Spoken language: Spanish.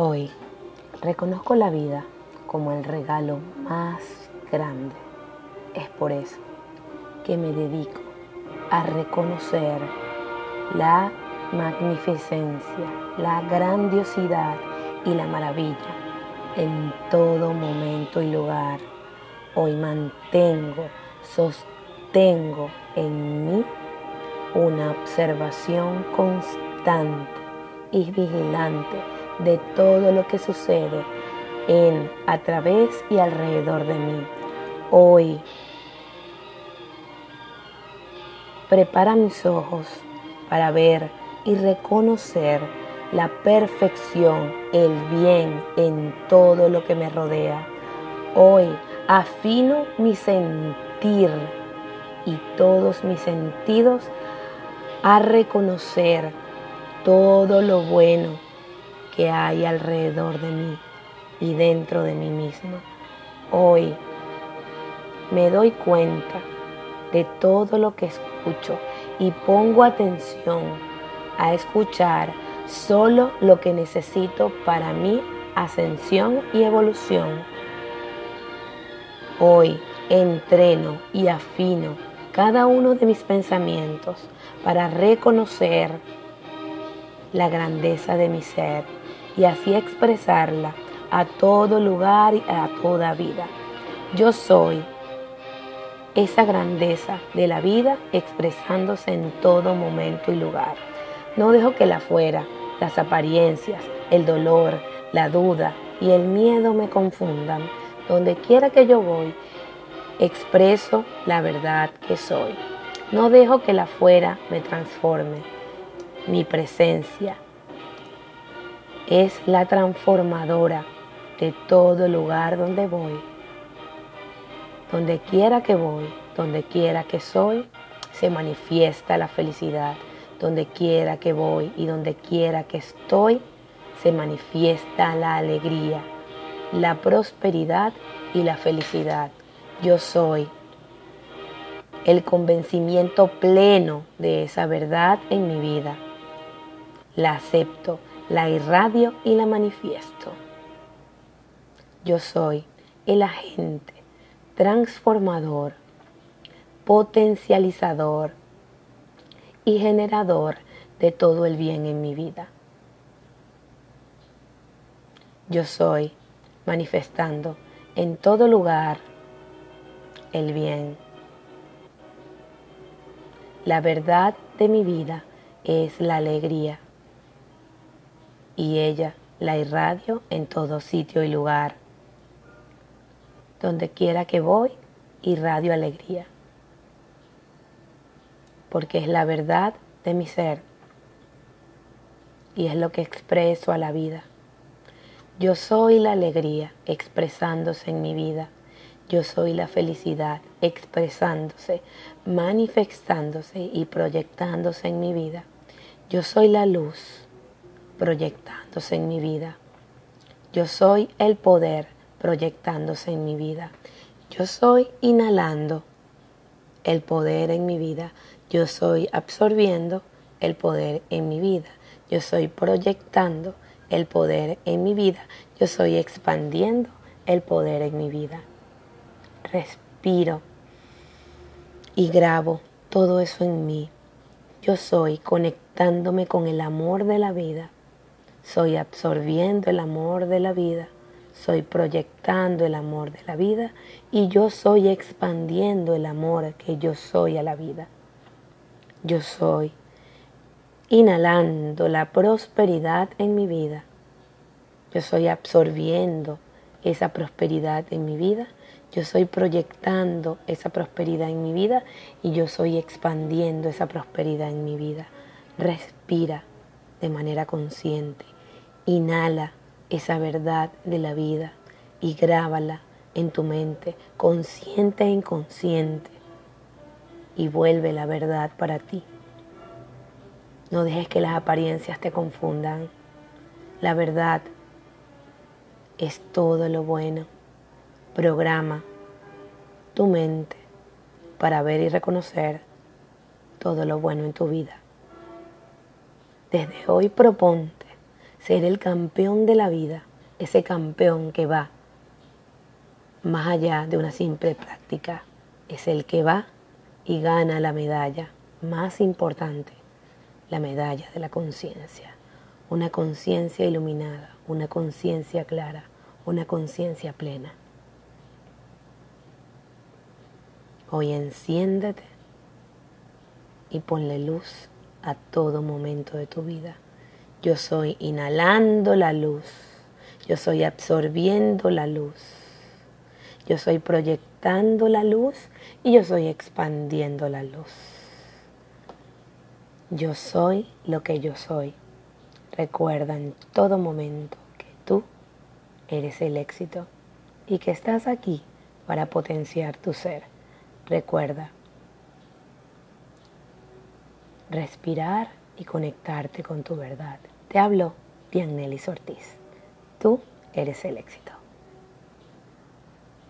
Hoy reconozco la vida como el regalo más grande. Es por eso que me dedico a reconocer la magnificencia, la grandiosidad y la maravilla en todo momento y lugar. Hoy mantengo, sostengo en mí una observación constante y vigilante de todo lo que sucede en, a través y alrededor de mí. Hoy prepara mis ojos para ver y reconocer la perfección, el bien en todo lo que me rodea. Hoy afino mi sentir y todos mis sentidos a reconocer todo lo bueno que hay alrededor de mí y dentro de mí mismo. Hoy me doy cuenta de todo lo que escucho y pongo atención a escuchar solo lo que necesito para mi ascensión y evolución. Hoy entreno y afino cada uno de mis pensamientos para reconocer la grandeza de mi ser y así expresarla a todo lugar y a toda vida. Yo soy esa grandeza de la vida expresándose en todo momento y lugar. No dejo que la fuera, las apariencias, el dolor, la duda y el miedo me confundan. Donde quiera que yo voy, expreso la verdad que soy. No dejo que la fuera me transforme. Mi presencia es la transformadora de todo lugar donde voy. Donde quiera que voy, donde quiera que soy, se manifiesta la felicidad. Donde quiera que voy y donde quiera que estoy, se manifiesta la alegría, la prosperidad y la felicidad. Yo soy el convencimiento pleno de esa verdad en mi vida. La acepto, la irradio y la manifiesto. Yo soy el agente transformador, potencializador y generador de todo el bien en mi vida. Yo soy manifestando en todo lugar el bien. La verdad de mi vida es la alegría y ella la irradio en todo sitio y lugar. Donde quiera que voy, irradio alegría porque es la verdad de mi ser y es lo que expreso a la vida. Yo soy la alegría expresándose en mi vida. Yo soy la felicidad expresándose, manifestándose y proyectándose en mi vida. Yo soy la luz proyectándose en mi vida. Yo soy el poder proyectándose en mi vida. Yo soy inhalando el poder en mi vida. Yo soy absorbiendo el poder en mi vida. Yo soy proyectando el poder en mi vida. Yo soy expandiendo el poder en mi vida. Respiro y grabo todo eso en mí. Yo soy conectándome con el amor de la vida. Soy absorbiendo el amor de la vida. Soy proyectando el amor de la vida y yo soy expandiendo el amor que yo soy a la vida yo soy, inhalando la prosperidad en mi vida. Yo soy absorbiendo esa prosperidad en mi vida. Yo soy proyectando esa prosperidad en mi vida y yo soy expandiendo esa prosperidad en mi vida. Respira de manera consciente. Inhala esa verdad de la vida y grábala en tu mente, consciente e inconsciente y vuelve la verdad para ti. No dejes que las apariencias te confundan. La verdad es todo lo bueno. Programa tu mente para ver y reconocer todo lo bueno en tu vida. Desde hoy proponte ser el campeón de la vida, ese campeón que va más allá de una simple práctica, es el que va y gana la medalla más importante, la medalla de la conciencia. Una conciencia iluminada, una conciencia clara, una conciencia plena. Hoy enciéndete y ponle luz a todo momento de tu vida. Yo soy inhalando la luz, yo soy absorbiendo la luz, yo soy proyectando la luz y yo soy expandiendo la luz. Yo soy lo que yo soy. Recuerda en todo momento que tú eres el éxito y que estás aquí para potenciar tu ser. Recuerda respirar y conectarte con tu verdad. Te hablo Nelly Ortiz. Tú eres el éxito.